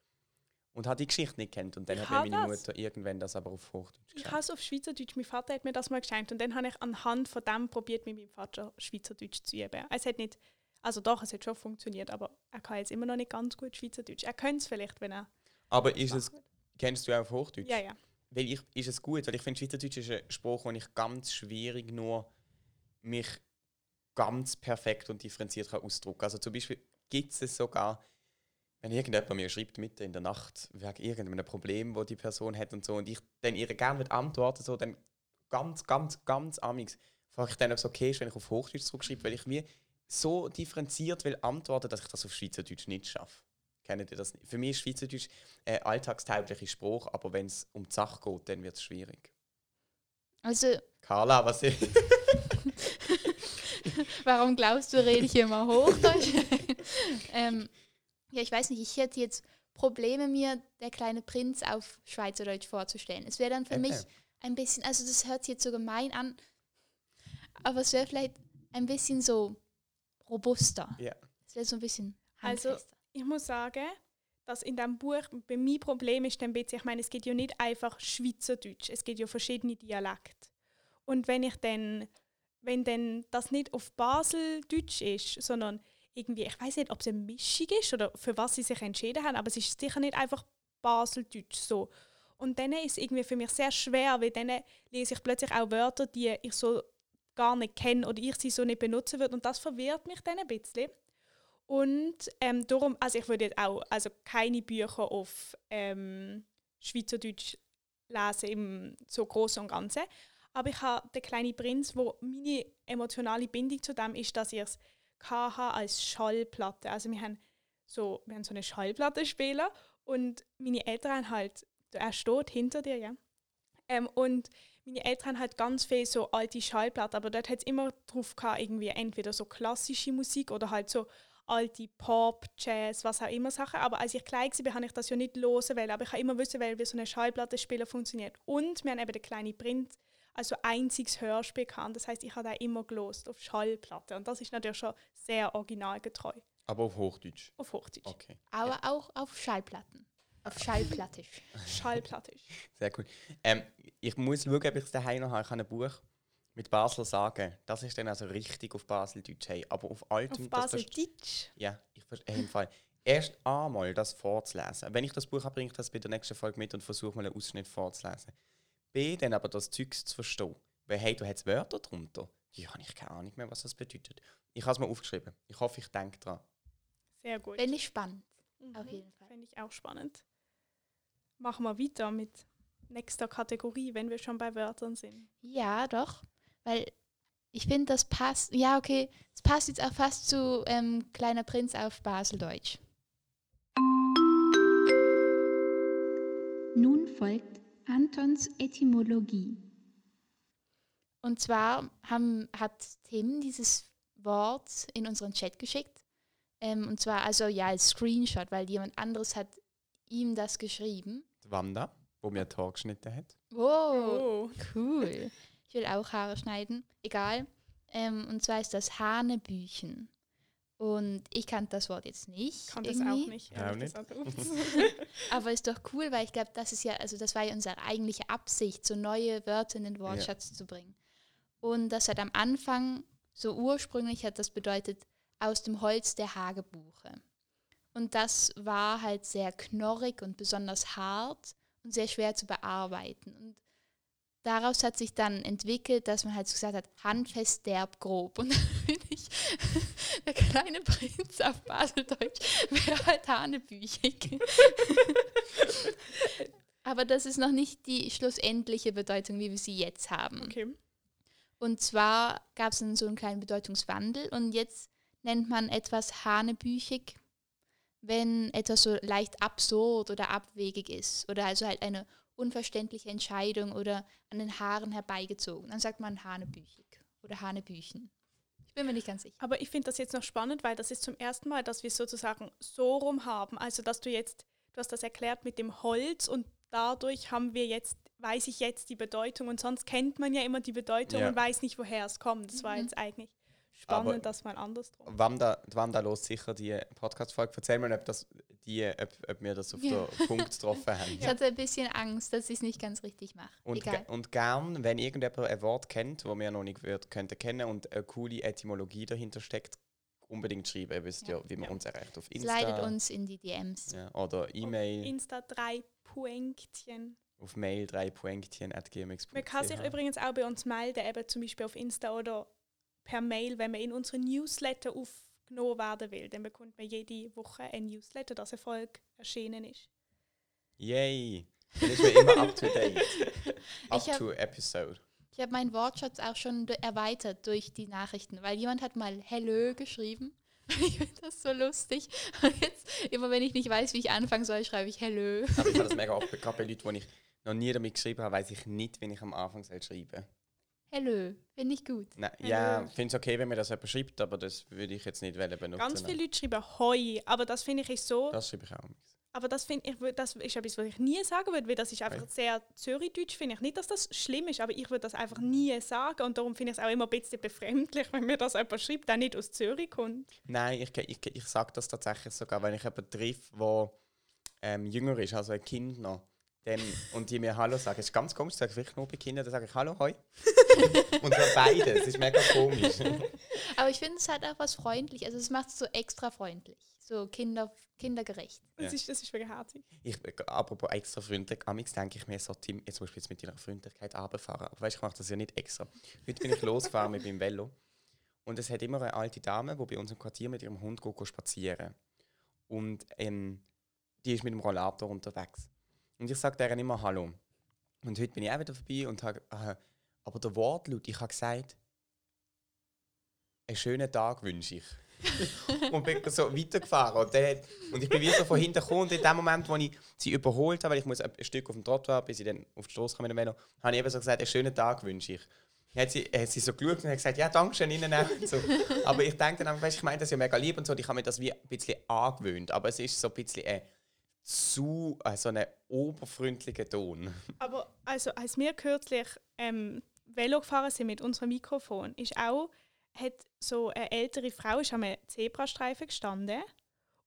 Und habe die Geschichte nicht kennt. Und dann Ich hat mir meine das. Mutter irgendwann das aber auf Hochdeutsch Ich geschenkt. habe es auf Schweizerdeutsch, mein Vater hat mir das mal geschenkt und dann habe ich anhand von dem probiert, mit meinem Vater Schweizerdeutsch zu üben. Es hat nicht, also doch, es hat schon funktioniert, aber er kann jetzt immer noch nicht ganz gut Schweizerdeutsch. Er könnte es vielleicht, wenn er Aber ist es, kennst du auch auf Hochdeutsch? Ja, ja. Weil ich, ist es gut, weil ich finde, Schweizerdeutsch ist ein Spruch, den ich ganz schwierig nur mich ganz perfekt und differenziert kann ausdrücken Also zum Beispiel gibt es sogar, wenn irgendjemand mir schreibt mitten in der Nacht wegen irgendeinem Problem, wo die Person hat und so, und ich dann ihr gerne mit antworten, so, dann ganz, ganz, ganz amix frage ich dann, ob es okay ist, wenn ich auf Hochdeutsch zurückschreibe, weil ich mir so differenziert will antworten, dass ich das auf Schweizerdeutsch nicht schaffe. Kennt ihr das nicht? Für mich ist Schweizerdeutsch ein alltagstauglicher Spruch, aber wenn es um die Sache geht, dann wird es schwierig. Also, Carla, was ist. [laughs] warum glaubst du, rede ich immer Hochdeutsch? [laughs] ähm, ja, ich weiß nicht, ich hätte jetzt Probleme, mir der kleine Prinz auf Schweizerdeutsch vorzustellen. Es wäre dann für Okay. mich ein bisschen, also das hört sich jetzt so gemein an, aber es wäre vielleicht ein bisschen so robuster. Ja. Es wäre so ein bisschen Also-. Ich muss sagen, dass in diesem Buch bei mein Problem ist dann ein bisschen, ich meine, es geht ja nicht einfach Schweizerdeutsch, es geht ja verschiedene Dialekte. Und wenn ich dann, wenn dann das nicht auf Baseldeutsch ist, sondern irgendwie, ich weiß nicht, ob es eine Mischung ist oder für was sie sich entschieden haben, aber es ist sicher nicht einfach Baseldeutsch so. Und dann ist es irgendwie für mich sehr schwer, weil dann lese ich plötzlich auch Wörter, die ich so gar nicht kenne oder ich sie so nicht benutzen würde und das verwirrt mich dann ein bisschen. Und ähm, darum, also ich würde jetzt auch also keine Bücher auf ähm, Schweizerdeutsch lesen im so Großen und Ganzen. Aber ich habe den kleinen Prinz, wo meine emotionale Bindung zu dem ist, dass ich es als Schallplatte. Also wir haben so, wir haben so eine Schallplattenspieler und meine Eltern halt, er steht hinter dir, ja. Ähm, und meine Eltern haben halt ganz viel so alte Schallplatten, aber dort hat es immer drauf gehabt, irgendwie entweder so klassische Musik oder halt so alte Pop, Jazz, was auch immer Sachen. Aber als ich klein war, habe ich das ja nicht hören wollen. Aber ich habe immer wissen wollen, wie so eine Schallplattenspieler funktioniert. Und wir haben eben den kleinen Prinz, also einziges Hörspiel gehabt. Das heißt, ich habe auch immer gelost auf Schallplatte. Und das ist natürlich schon sehr originalgetreu. Aber auf Hochdeutsch. Auf Hochdeutsch. Okay. Aber auch auf Schallplatten. Auf Schallplattisch. Schallplattisch. Sehr cool. Ähm, ich muss schauen, ob ich es daheim noch habe. Ich habe ein Buch mit Basel sagen. Das ist dann also richtig auf Baseldeutsch. Hey. Aber auf altem. Auf Baseldeutsch. Ja, ich verstehe im Fall. Erst einmal das vorzulesen. Wenn ich das Buch habe, bringe ich das bei der nächsten Folge mit und versuche mal einen Ausschnitt vorzulesen. B, dann aber das Zeugs zu verstehen. Weil, hey, du hast Wörter drunter. Ja, habe ich keine Ahnung mehr, was das bedeutet. Ich habe es mir aufgeschrieben. Ich hoffe, ich denke dran. Sehr gut. Finde ich spannend. Auf Mhm. jeden Fall. Finde ich auch spannend. Machen wir weiter mit nächster Kategorie, wenn wir schon bei Wörtern sind. Ja, doch. Weil Ich finde, das passt. Ja, okay. Es passt jetzt auch fast zu ähm, Kleiner Prinz auf Baseldeutsch. Nun folgt Antons Etymologie. Und zwar haben, hat Tim dieses Wort in unseren Chat geschickt. Ähm, und zwar also ja als Screenshot, weil jemand anderes hat ihm das geschrieben. Die Wanda, wo mir Tor geschnitten hat. Wow, Oh. cool. Ich will auch Haare schneiden. Egal. Ähm, und zwar ist das Hanebüchen. Und ich kannte das Wort jetzt nicht. Kann das irgendwie. auch nicht. Ja, auch nicht. [laughs] [laughs] Aber ist doch cool, weil ich glaube, das ist ja, also das war ja unsere eigentliche Absicht, so neue Wörter in den Wortschatz zu bringen. Und das hat am Anfang, so ursprünglich hat das bedeutet, aus dem Holz der Hagebuche. Und das war halt sehr knorrig und besonders hart und sehr schwer zu bearbeiten. Und daraus hat sich dann entwickelt, dass man halt so gesagt hat, handfest, derb, grob. Und [laughs] dann bin ich, [laughs] der kleine Prinz auf Baseldeutsch [laughs] wäre halt hanebüchig. Aber das ist noch nicht die schlussendliche Bedeutung, wie wir sie jetzt haben. Okay. Und zwar gab es dann so einen kleinen Bedeutungswandel und jetzt nennt man etwas hanebüchig, wenn etwas so leicht absurd oder abwegig ist oder also halt eine unverständliche Entscheidung oder an den Haaren herbeigezogen. Dann sagt man hanebüchig oder hanebüchen. Ich bin mir nicht ganz sicher. Aber ich finde das jetzt noch spannend, weil das ist zum ersten Mal, dass wir es sozusagen so rum haben. Also, dass du jetzt, du hast das erklärt mit dem Holz und dadurch haben wir jetzt, weiß ich jetzt die Bedeutung und sonst kennt man ja immer die Bedeutung Ja. und weiß nicht, woher es kommt. Das war Mhm. jetzt eigentlich spannend, Aber- dass man andersrum. Wanda, die Wanda los sicher die Podcast-Folge. Erzähl mir, ob, das, die, ob, ob wir das auf Ja. den Punkt getroffen haben. Ich hatte ein bisschen Angst, dass ich es nicht ganz richtig mache. Und, Egal. und gern, wenn irgendjemand ein Wort kennt, das wir noch nicht wird, könnten kennen und eine coole Etymologie dahinter steckt, unbedingt schreiben. Ihr wisst ja, Ja. wie man Ja. uns erreicht auf Insta uns in die DMs. ja, oder E-Mail Insta drei Punktchen. auf mail 3 Poinktchen at gmx. Man kann sich übrigens auch bei uns melden, eben zum Beispiel auf Insta oder per Mail, wenn man in unsere Newsletter aufgenommen werden will. Dann bekommt man jede Woche ein Newsletter, das eine Folge erschienen ist. Yay! Dann ist man immer up to date. [laughs] Up Ich hab- to episode. Ich habe meinen Wortschatz auch schon erweitert durch die Nachrichten, weil jemand hat mal Hello geschrieben. [laughs] Ich finde das so lustig. Und jetzt, immer wenn ich nicht weiß, wie ich anfangen soll, schreibe ich Hello. Aber ich habe das [laughs] mega oft, gerade bei Leuten, die ich noch nie damit geschrieben habe, weiß ich nicht, wenn ich am Anfang soll schreiben Hello, finde ich gut. Nein, Hello. ja, ich finde es okay, wenn man das jemand schreibt, aber das würde ich jetzt nicht wollen benutzen. Ganz viele Leute schreiben Hoi, aber das finde ich ist so. Das schreibe ich auch. Aber das finde ich, das ist etwas, was ich nie sagen würde, weil das ist einfach Okay. sehr Zürichdeutsch, finde ich. Nicht, dass das schlimm ist, aber ich würde das einfach nie sagen und darum finde ich es auch immer ein bisschen befremdlich, wenn mir das jemand schreibt, der nicht aus Zürich kommt. Nein, ich, ich, ich sage das tatsächlich sogar, wenn ich jemanden treffe, der ähm, jünger ist, also ein Kind noch, dann, und die mir Hallo sagen. Es ist ganz komisch, sage ich wirklich nur bei Kindern, dann sage ich Hallo, hoi. [laughs] und zwar beide, es ist mega komisch. [laughs] Aber ich finde, es hat auch was freundlich. Also es macht es so extra freundlich. So kinder, kindergerecht. Das, Ja. ist, das ist wirklich herzig. Ich, apropos extra freundlich, amigs denke ich mir so, Tim, jetzt musst du jetzt mit deiner Freundlichkeit runterfahren. Aber weißt du, ich mache das ja nicht extra. Heute bin ich losgefahren mit meinem Velo und es hat immer eine alte Dame, die bei uns im Quartier mit ihrem Hund geht spazieren Und ähm, die ist mit dem Rollator unterwegs. Und ich sage der immer Hallo. Und heute bin ich auch wieder vorbei und habe, äh, aber der Wortlaut, ich habe gesagt, einen schönen Tag wünsche ich. [laughs] und bin so weitergefahren. Und, dann und ich bin wieder von hinten gekommen und in dem Moment, wo ich sie überholt habe, weil ich muss ein Stück auf dem Trottoir, bis ich dann auf die Straße Velo, habe ich eben so gesagt, einen schönen Tag wünsche ich. Dann hat sie, hat sie so geschaut und hat gesagt, ja, danke schön, Ihnen So. Aber ich denke dann einfach, weißt, ich meine das ja mega lieb und so, und ich habe mir das wie ein bisschen angewöhnt. Aber es ist so ein bisschen ein zu, äh, so ein oberfreundlicher Ton. [laughs] Aber also, als wir kürzlich ähm, Velo gefahren sind mit unserem Mikrofon, ist auch, hat so eine ältere Frau ist am Zebrastreifen gestanden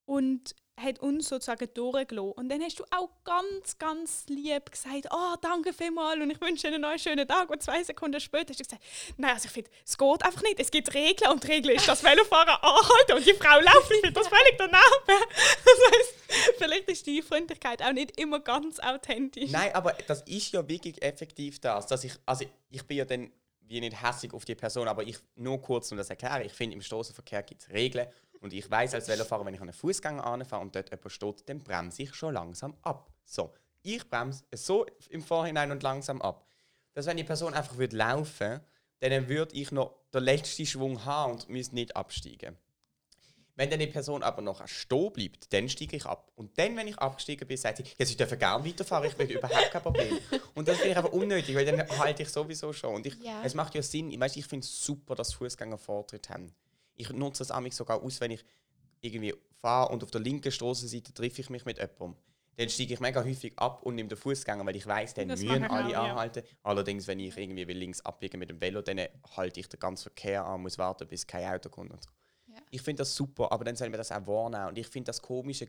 und hat uns sozusagen durchgelassen. Und dann hast du auch ganz, ganz lieb gesagt, oh, danke vielmals und ich wünsche Ihnen einen schönen Tag. Und zwei Sekunden später hast du gesagt, nein, also ich finde, es geht einfach nicht. Es gibt Regeln und die Regel ist, dass Velofahren [laughs] anhalten und die Frau läuft. Ich finde das völlig daneben. [laughs] Das heisst, vielleicht ist die Freundlichkeit auch nicht immer ganz authentisch. Nein, aber das ist ja wirklich effektiv das. Dass ich, also ich bin ja dann wie nicht hässlich auf die Person, aber ich nur kurz um das erklären. Ich finde, im Straßenverkehr gibt es Regeln und ich weiß als Velofahrer, wenn ich an einen Fußgänger anfahre und dort jemand steht, dann bremse ich schon langsam ab. So, ich bremse so im Vorhinein und langsam ab. Dass wenn die Person einfach würde laufen dann würde ich noch den letzten Schwung haben und müsste nicht absteigen. Wenn dann die Person aber noch stehen bleibt, dann steige ich ab. Und dann, wenn ich abgestiegen bin, sagt sie, ja, sie dürfen gerne weiterfahren, ich will überhaupt kein Problem. Und das finde ich einfach unnötig, weil dann halte ich sowieso schon. Und ich, Ja. es macht ja Sinn, ich, ich finde es super, dass Fußgänger Vortritt haben. Ich nutze das amigs sogar aus, wenn ich irgendwie fahre und auf der linken Straßenseite treffe ich mich mit jemandem. Dann steige ich mega häufig ab und nehme den Fußgänger, weil ich weiß, dann Das müssen alle auch, ja. anhalten. Allerdings, wenn ich irgendwie will links abbiegen mit dem Velo, dann halte ich den ganzen Verkehr an, muss warten, bis kein Auto kommt. Und so. Ja. Ich finde das super, aber dann sollen wir das auch wahrnehmen. Und ich finde das komische,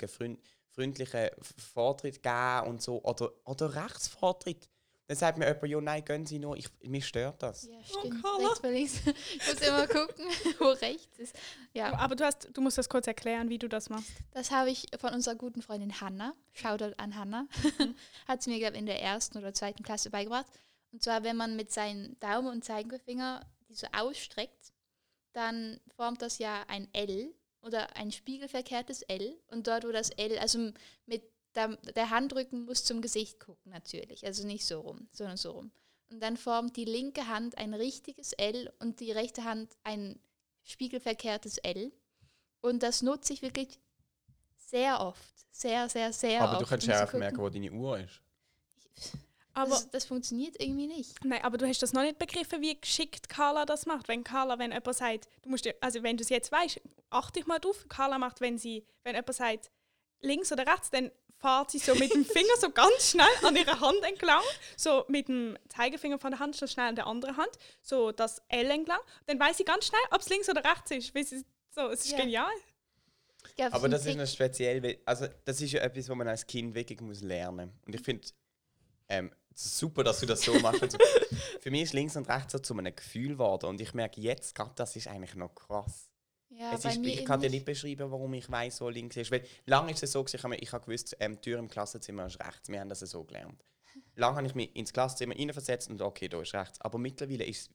freundliche Vortritt geben und so. Oder, oder Rechtsvortritt. Dann sagt mir jemand, ja, nein, gehen Sie nur, ich, mich stört das. Ja, stimmt. Rechts links. Ich muss immer gucken, [laughs] wo rechts ist. Ja, Aber du, hast, du musst das kurz erklären, wie du das machst. das habe ich von unserer guten Freundin Hanna, Shoutout an Hanna, [laughs] hat sie mir, glaube in der ersten oder zweiten Klasse beigebracht. Und zwar, wenn man mit seinen Daumen und Zeigefinger die so ausstreckt, dann formt das ja ein L oder ein spiegelverkehrtes L. Und dort, wo das L, also mit der, der Handrücken muss zum Gesicht gucken natürlich, also nicht so rum, sondern so rum. Und dann formt die linke Hand ein richtiges L und die rechte Hand ein spiegelverkehrtes L. Und das nutze ich wirklich sehr oft. Sehr, sehr, sehr aber oft. du kannst ja auch merken, wo deine Uhr ist. Aber, das, das funktioniert irgendwie nicht. nein, aber du hast das noch nicht begriffen, wie geschickt Carla das macht. Wenn Carla, wenn jemand sagt, du musst, dir- also wenn du es jetzt weißt, achte dich mal drauf. Carla macht, wenn sie, wenn jemand sagt, links oder rechts, dann fährt sie so mit dem Finger so ganz schnell an ihrer Hand entlang, so mit dem Zeigefinger von der Hand so schnell an der anderen Hand, so das L entlang. Dann weiß sie ganz schnell, ob es links oder rechts ist. Weil sie, so, es ist Ja. genial. Glaub, Aber das ist noch speziell, weil, also das ist ja etwas, was man als Kind wirklich muss lernen. Und ich finde ähm, super, dass du das so machst. und so. Für mich ist links und rechts so zu einem Gefühl geworden und ich merke jetzt gerade, das ist eigentlich noch krass. Ja, es ist, ich kann dir nicht beschreiben, warum ich weiß, wo links ist. Weil lange ist es so, gewesen, ich habe gewusst, ähm, die Tür im Klassenzimmer ist rechts. Wir haben das so gelernt. Lange habe ich mich ins Klassenzimmer reinversetzt und okay, da ist rechts. Aber mittlerweile ist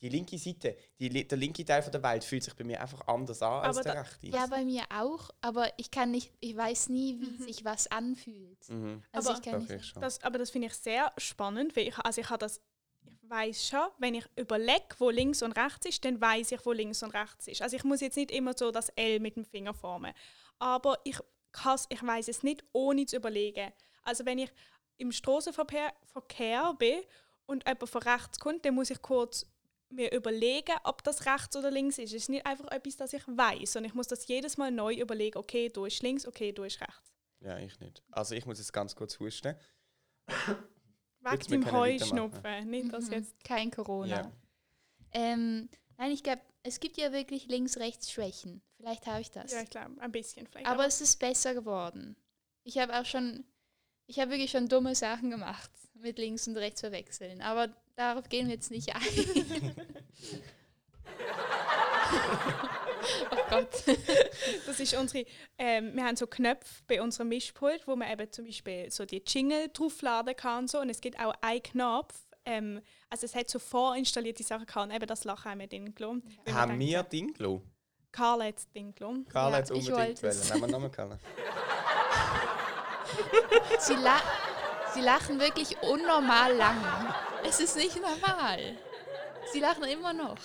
die linke Seite, die, der linke Teil von der Welt fühlt sich bei mir einfach anders an als Aber der da- rechte. Ja, bei mir auch, aber ich kann nicht, ich weiß nie, wie sich was anfühlt. Mhm. Also Aber- ich kann nicht. Das, aber das finde ich sehr spannend, weil ich, also ich habe das, ich weiß schon, wenn ich überlege, wo links und rechts ist, dann weiß ich, wo links und rechts ist. Also ich muss jetzt nicht immer so das L mit dem Finger formen, aber ich ich weiß es nicht, ohne zu überlegen. Also wenn ich im Straßenverkehr Verkehr bin und jemand von rechts kommt, dann muss ich kurz mir überlegen, ob das rechts oder links ist. Es ist nicht einfach etwas, das ich weiß, sondern ich muss das jedes Mal neu überlegen. Okay, du ist links, okay, du ist rechts. Ja, ich nicht. Also ich muss jetzt ganz kurz husten. Wegen dem Heuschnupfen. Nicht, dass Mhm. jetzt Kein Corona. Ja. Ähm, nein, ich glaube, es gibt ja wirklich links-rechts-Schwächen. Vielleicht habe ich das. Ja, ich glaube, ein bisschen vielleicht. aber es ist besser geworden. Ich habe auch schon, ich habe wirklich schon dumme Sachen gemacht mit links und rechts verwechseln. Aber darauf gehen wir jetzt nicht ein. [laughs] [laughs] oh Gott. [laughs] das ist unsere, ähm, wir haben so Knöpfe bei unserem Mischpult, wo man eben zum Beispiel so die Jingle draufladen kann und so. Und es gibt auch einen Knopf, ähm, also es hat so vorinstallierte Sachen gehabt und eben das Lachen haben wir drin gelassen. Weil Haben wir Dinglo? Carla hat das Ding gelassen. Karl Ja, hat es ich unbedingt es. wollen. Nehmen wir nochmal [laughs] Karl. Sie, la sie lachen wirklich unnormal lang. Es ist nicht normal. Sie lachen immer noch.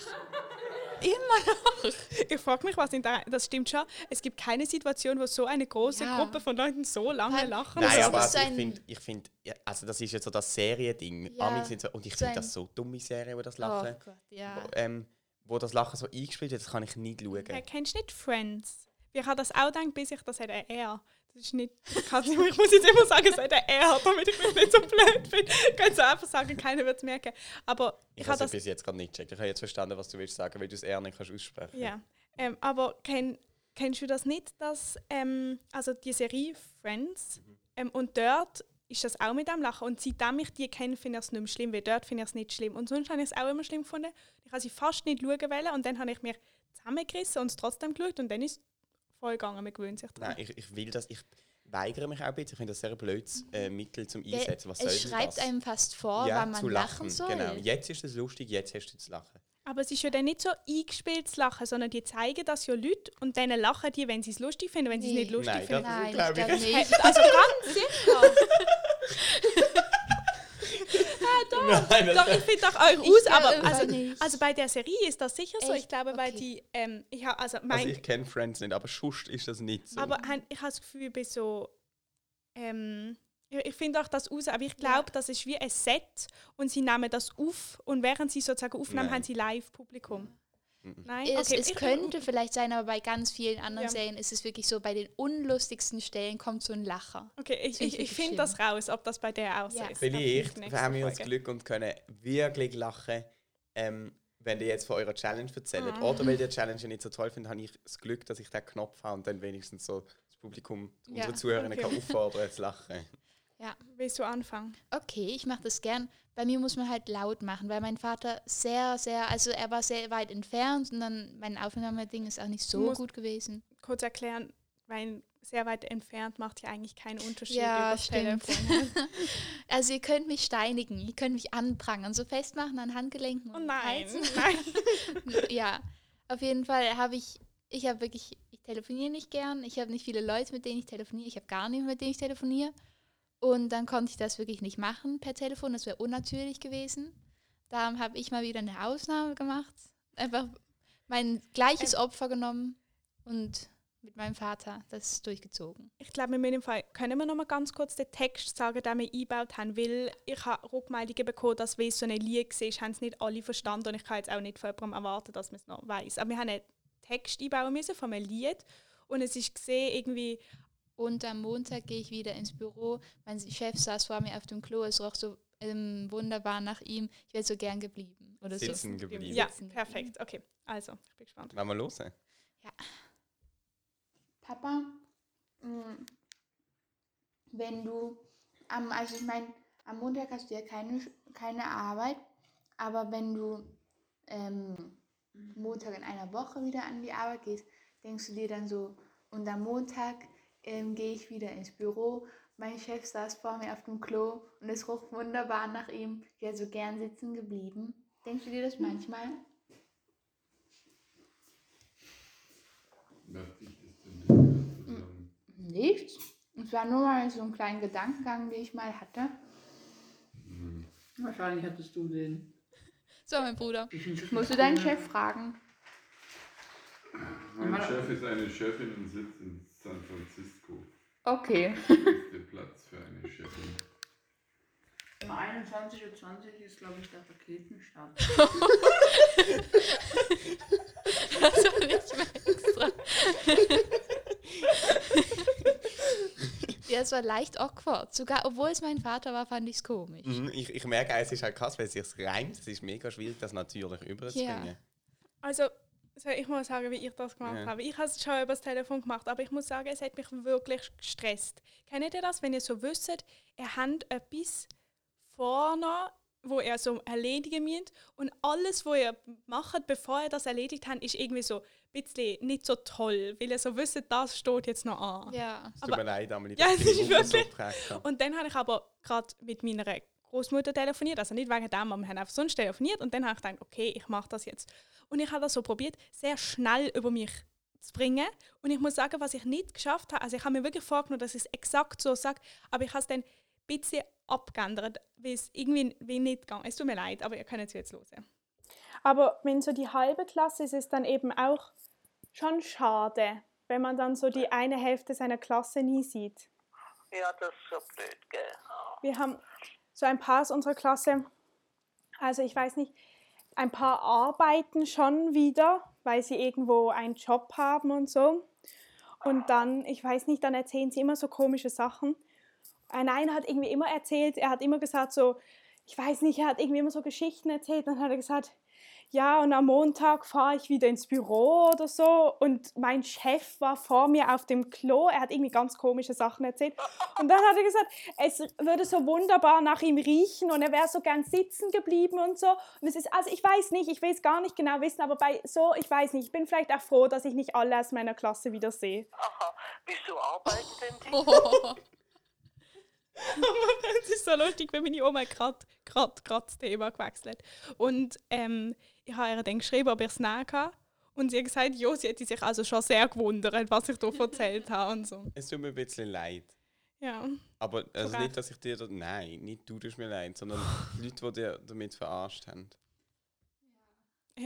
Immer noch. [laughs] Ich frage mich, was in der, das stimmt schon, es gibt keine Situation, wo so eine große Ja. Gruppe von Leuten so lange Nein. lachen. Das Nein, ist aber so also ich finde, ich find, ja, also das ist jetzt so das Seriending. Ja, so, und ich finde das so dumme Serien, wo das Oh Lachen, Gott, ja. wo, ähm, wo das Lachen so eingespielt wird, das kann ich nicht schauen. Äh, kennst du nicht Friends? Ich habe das auch gedacht, bis ich das hat ein R. Das ist nicht, ich, [laughs] nicht ich muss jetzt immer sagen, es hat ein R, damit ich mich nicht so blöd kann es einfach sagen, keiner wird es merken. Aber Ich ich, habe das, bis jetzt gerade nicht gecheckt. Ich habe jetzt verstanden, was du willst sagen, weil du es eher nicht kannst aussprechen ja. Ähm, aber kenn, kennst du das nicht, dass, ähm, also die Serie Friends, ähm, und dort ist das auch mit dem Lachen. Und seitdem ich die kenne, finde ich es nicht mehr schlimm, weil dort finde ich es nicht schlimm. Und sonst habe ich es auch immer schlimm gefunden. Ich habe sie fast nicht schauen wollen und dann habe ich mich zusammengerissen und es trotzdem geschaut und dann ist voll gegangen, man gewöhnt sich dran. Nein, ich, ich will das, ich weigere mich auch ein bisschen. Ich finde das sehr blödes äh, Mittel zum Einsetzen. Was soll es schreibt das? einem fast vor, ja, wann man zu lachen, soll. Genau, jetzt ist es lustig, jetzt hast du zu lachen. Aber es ist ja dann nicht so eingespieltes Lachen, sondern die zeigen das ja Leute und dann lachen die, wenn sie es lustig finden, wenn sie es Nee. nicht lustig Nein, finden. das- Nein, ich ich glaube nicht. nicht. Also ganz sicher. [laughs] Nein, das- Doch, ich finde doch euch Ich aus, aber also, also bei der Serie ist das sicher so. Ich Echt? glaube, weil Okay. die, ähm, ich habe also Also mein, ich kenne Friends nicht, aber Schust ist das nicht so. aber ich habe das Gefühl, bei so, ähm, ich, ich finde auch das aus, aber ich glaube, das ist wie ein Set und sie nehmen das auf und während sie sozusagen aufnehmen, Nein. haben sie Live-Publikum. Mhm. Nein, Es, okay. es könnte vielleicht sein, aber bei ganz vielen anderen Ja. Serien ist es wirklich so, bei den unlustigsten Stellen kommt so ein Lacher. Okay, ich, Finde ich, ich finde das raus, ob das bei der auch so Ja. ist. Vielleicht haben wir uns. Glück und können wirklich lachen, ähm, wenn ihr jetzt von eurer Challenge erzählt. Ah. Oder weil ihr die Challenge nicht so toll findet, habe ich das Glück, dass ich den Knopf habe und dann wenigstens so das Publikum, Ja. unsere Zuhörerinnen Okay. kann auffordern zu lachen. Willst du anfangen? Okay, ich mache das gern. Bei mir muss man halt laut machen, weil mein Vater sehr, sehr, also er war sehr weit entfernt und dann mein Aufnahmeding ist auch nicht so gut gewesen. Kurz erklären, weil sehr weit entfernt macht ja eigentlich keinen Unterschied Ja. Telefon. [laughs] Also ihr könnt mich steinigen, ihr könnt mich anprangern, so festmachen an Handgelenken Oh und nein, Hals. nein. [laughs] ja, auf jeden Fall habe ich, ich habe wirklich, ich telefoniere nicht gern, ich habe nicht viele Leute, mit denen ich telefoniere, ich habe gar niemanden, mit denen ich telefoniere. Und dann konnte ich das wirklich nicht machen per Telefon, das wäre unnatürlich gewesen. Da habe ich mal wieder eine Ausnahme gemacht, einfach mein gleiches Opfer genommen und mit meinem Vater das durchgezogen. Ich glaube, in meinem Fall können wir noch mal ganz kurz den Text sagen, den wir eingebaut haben, weil ich habe Rückmeldungen bekommen, dass wenn es so ein Lied war, haben es nicht alle verstanden und ich kann jetzt auch nicht von jemandem erwarten, dass man es noch weiß. Aber wir haben einen Text einbauen müssen von einem Lied und es ist gesehen irgendwie, Und am Montag gehe ich wieder ins Büro. Mein Chef saß vor mir auf dem Klo, es roch so ähm, wunderbar nach ihm. Ich wäre so gern geblieben. Oder so. Sitzen geblieben. ja, Sitzen geblieben. perfekt, okay. Also, ich bin gespannt. Wollen wir los? Papa, mm, wenn du am, also ich meine, am Montag hast du ja keine, keine Arbeit, aber wenn du ähm, Montag in einer Woche wieder an die Arbeit gehst, denkst du dir dann so, und am Montag ähm, gehe ich wieder ins Büro. Mein Chef saß vor mir auf dem Klo und es roch wunderbar nach ihm. Ich wäre so gern sitzen geblieben. Denkst du dir das manchmal? Was das denn? Nichts. Es war nur mal so ein kleiner Gedankengang, den ich mal hatte. Wahrscheinlich hattest du den. So, mein Bruder. Ich Musst du deinen Chef fragen? Mein Chef ist eine Chefin und sitzt in San Francisco. Okay. Das ist der Platz für eine Chefin. Um 21.20 Uhr ist, glaube ich, der Raketenstart. Das war nicht mehr extra. ja, es war leicht awkward. Sogar, obwohl es mein Vater war, fand ich es komisch. Mhm, ich, ich merke, es ist halt krass, weil es sich reimt. Es ist mega schwierig, das natürlich überzubringen. Also, soll ich mal sagen, wie ich das gemacht Ja. habe? Ich habe es schon über das Telefon gemacht, aber ich muss sagen, es hat mich wirklich gestresst. Kennt ihr das, wenn ihr so wisst, ihr habt etwas vorne, wo ihr so erledigen müsst und alles, was ihr macht, bevor ihr das erledigt habt, ist irgendwie so ein bisschen nicht so toll, weil ihr so wisst, das steht jetzt noch an. Ja. Es tut mir leid, Amelie, Ja, ich ist so wirklich- geprägt habe. Und dann habe ich aber gerade mit meiner Großmutter telefoniert, also nicht wegen dem, aber wir haben einfach sonst telefoniert und dann habe ich gedacht, okay, ich mache das jetzt. Und ich habe das so probiert, sehr schnell über mich zu bringen. Und ich muss sagen, was ich nicht geschafft habe, also ich habe mir wirklich vorgenommen, dass ich es exakt so sage, aber ich habe es dann ein bisschen abgeändert, weil es irgendwie wie nicht gegangen Es tut mir leid, aber ihr könnt es jetzt hören. Aber wenn so die halbe Klasse ist, ist es dann eben auch schon schade, wenn man dann so die eine Hälfte seiner Klasse nie sieht. Ja, das ist so blöd, gell? Wir haben so ein paar aus unserer Klasse, also ich weiß nicht, ein paar arbeiten schon wieder, weil sie irgendwo einen Job haben und so. Und dann, ich weiß nicht, dann erzählen sie immer so komische Sachen. Ein einer hat irgendwie immer erzählt, er hat immer gesagt so, ich weiß nicht, er hat irgendwie immer so Geschichten erzählt. Dann hat er gesagt, ja, und am Montag fahre ich wieder ins Büro oder so. Und mein Chef war vor mir auf dem Klo. Er hat irgendwie ganz komische Sachen erzählt. Und dann hat er gesagt, es würde so wunderbar nach ihm riechen und er wäre so gern sitzen geblieben und so. Und es ist, also ich weiß nicht, ich will es gar nicht genau wissen, aber bei so, ich weiß nicht, ich bin vielleicht auch froh, dass ich nicht alle aus meiner Klasse wieder sehe. Aha, wieso arbeiten denn die? [laughs] Es ist so lustig, weil meine Oma gerade grad, grad das Thema gewechselt Und ähm, ich habe ihr dann geschrieben, ob ich es nehmen kann. Und sie hat gesagt, ja, sie hätte sich also schon sehr gewundert, was ich da erzählt [laughs] habe und so. Es tut mir ein bisschen leid. Ja. Aber also nicht, dass ich dir da, nein, nicht du tust mir leid, sondern [laughs] Leute, die dir damit verarscht haben.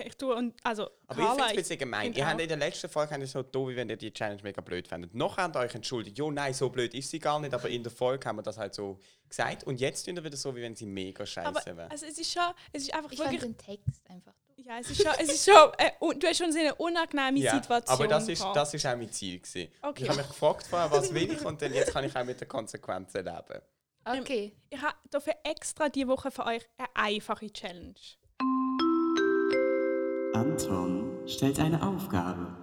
Ich tue und also Aber ich finde Carla, es ein bisschen gemein. Ihr habt in der letzten Folge habt so doof, wie wenn ihr die Challenge mega blöd findet. Noch habt ihr euch entschuldigt. Jo, nein, so blöd ist sie gar nicht, aber in der Folge haben wir das halt so gesagt. Und jetzt tun wir wieder so, wie wenn sie mega scheiße aber wäre. also es ist schon, es ist einfach Ich fand wirklich, den Text einfach doof. ja, es ist schon, es ist schon, äh, du hast schon so eine unangenehme Ja, Situation. aber das ist, das ist auch mein Ziel. Gewesen. Okay. Ich habe mich gefragt vorher, was will ich und dann jetzt kann ich auch mit den Konsequenzen leben. Okay. Ich habe dafür extra diese Woche für euch eine einfache Challenge. Anton stellt eine Aufgabe.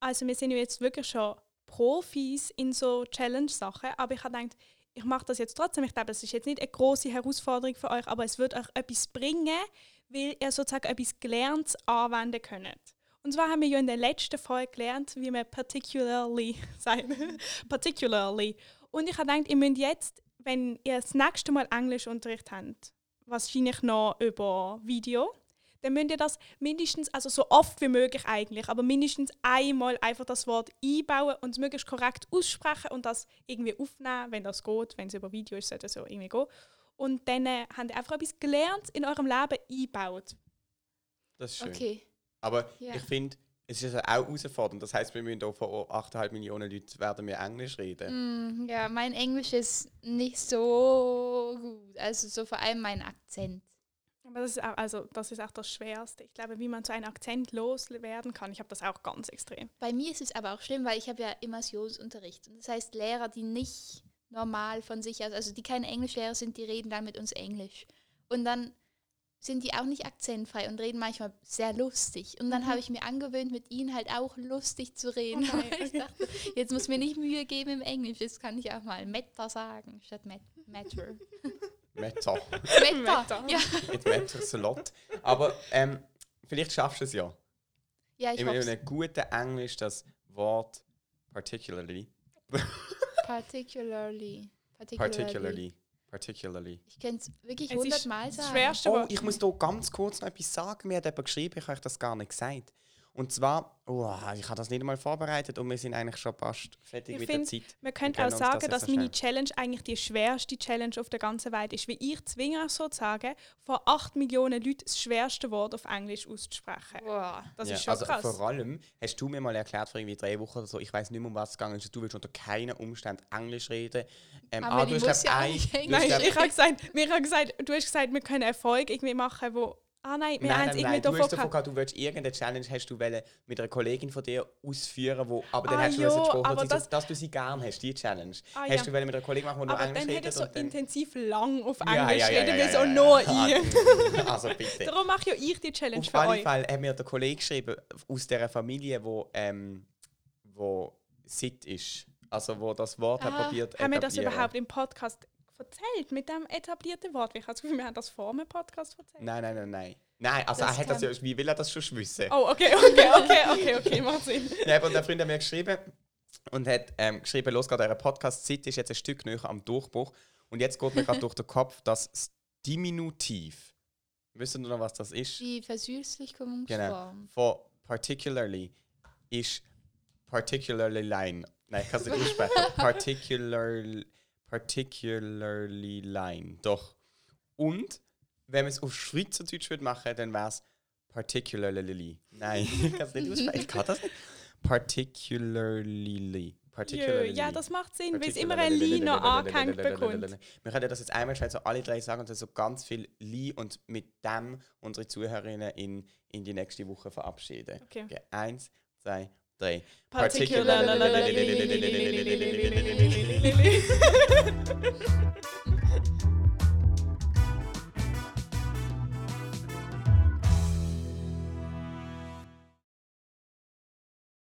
Also wir sind ja jetzt wirklich schon Profis in so Challenge-Sachen, aber ich habe gedacht, ich mache das jetzt trotzdem. Ich glaube, das ist jetzt nicht eine große Herausforderung für euch, aber es wird euch etwas bringen, weil ihr sozusagen etwas Gelerntes anwenden könnt. Und zwar haben wir ja in der letzten Folge gelernt, wie man particularly [laughs] sagt. particularly. Und ich habe gedacht, ihr müsst jetzt, wenn ihr das nächste Mal Englischunterricht habt, wahrscheinlich noch über Video, dann müsst ihr das mindestens, also so oft wie möglich eigentlich, aber mindestens einmal einfach das Wort einbauen und es möglichst korrekt aussprechen und das irgendwie aufnehmen, wenn das geht, wenn es über Video ist, sollte es so irgendwie gehen. Und dann äh, habt ihr einfach etwas gelernt in eurem Leben eingebaut. Das ist schön. Okay. Aber Ja. ich finde, es ist also auch herausfordernd. Das heißt, wir müssen auch vor 8,5 Millionen Leuten werden wir Englisch reden. Mm, ja, mein Englisch ist nicht so gut. Also so vor allem mein Akzent. Aber das ist, auch, also, das ist auch das Schwerste. Ich glaube, wie man zu einem Akzent loswerden kann, ich habe das auch ganz extrem. Bei mir ist es aber auch schlimm, weil ich habe ja Immersionsunterricht. Und das heißt, Lehrer, die nicht normal von sich aus, also die keine Englischlehrer sind, die reden dann mit uns Englisch. Und dann sind die auch nicht akzentfrei und reden manchmal sehr lustig. Und dann habe ich mir angewöhnt, mit ihnen halt auch lustig zu reden. Oh nein, Weil [laughs] ich dachte, jetzt muss mir nicht Mühe geben im Englisch. Jetzt kann ich auch mal Meta sagen statt Met Matter. Meta. Meta. Meta. Ja, It matters a lot. Aber ähm, vielleicht schaffst du es ja. ja ich In einem guten Englisch das Wort particularly. [laughs] Particularly. Particularly. Particularly. Particularly. Ich könnte es wirklich Es ist hundertmal das sagen. Schwerste Oh, Wort. ich muss hier ganz kurz noch etwas sagen. Mir hat jemand geschrieben, ich habe euch das gar nicht gesagt. Und zwar, oh, ich habe das nicht einmal vorbereitet und wir sind eigentlich schon fast fertig Ich mit der find, Zeit. Man könnte auch das sagen, jetzt dass meine. Challenge eigentlich die schwerste Challenge auf der ganzen Welt ist. Weil ich zwinge euch sozusagen, vor 8 Millionen Leuten das schwerste Wort auf Englisch auszusprechen. Boah. Das ja, ist schon also krass. vor allem hast du mir mal erklärt, vor irgendwie drei Wochen oder so, ich weiß nicht mehr, um was es gegangen ist, du willst unter keinen Umständen Englisch reden. Ähm, Aber ah, du hast, muss glaub, ja ein- nicht du hast, Nein, ich habe gesagt, mir hat gesagt, du hast gesagt, wir können Erfolg irgendwie machen, wo... Ah nein, wir haben Nein, es nein, irgendwie du hast gehabt. du willst irgendeine Challenge hast du wollen mit einer Kollegin von dir ausführen, wo, aber dann Ah, hast du jo, so gesprochen, aber das- so, dass du sie gern hast, die Challenge. Ah, hast ja. du wollen mit einer Kollegin machen, die nur Aber Englisch dann hätte redet er so dann... intensiv lang auf Englisch ja, ja, reden, ja, so ja, ja. nur ich. [laughs] Also bitte. Darum mache ja ich die Challenge Auf für euch. Fälle hat mir der Kollege geschrieben, aus dieser Familie, wo, ähm, wo Sit ist. Also wo das Wort hat Ah, probiert Haben wir das überhaupt im Podcast erzählt, mit dem etablierten Wort? Ich habe das Gefühl, wir haben das vor dem Podcast erzählt. Nein, nein, nein, nein. Nein, also Das er hat das ja, wie will er das schon wissen? Oh, okay, okay, okay, okay, okay, macht Sinn. [laughs] Ja, aber der Freund hat mir geschrieben und hat ähm, geschrieben, los gerade euer Podcast Sit ist jetzt ein Stück näher am Durchbruch und jetzt geht mir gerade durch den Kopf das Diminutiv. Wisst ihr noch, was das ist? Die Versüßlichungsform. Genau. Von particularly ist particularly line. Nein, ich kann es nicht aussprechen. [laughs] Particular, particularly line. Doch. Und wenn man es auf Schweizerdeutsch würde machen, dann wäre es particularly. Nein, [laughs] ich kann es nicht aussprechen. Ich kann das nicht. Particularly. Particularly. ja, das macht Sinn, weil es immer ein Li noch angehängt bekommt. Wir können das jetzt einmal schnell so alle drei sagen und dann so ganz viel Li und mit dem unsere Zuhörerinnen in, in die nächste Woche verabschieden. Okay. okay. Eins, zwei, drei. Particularly.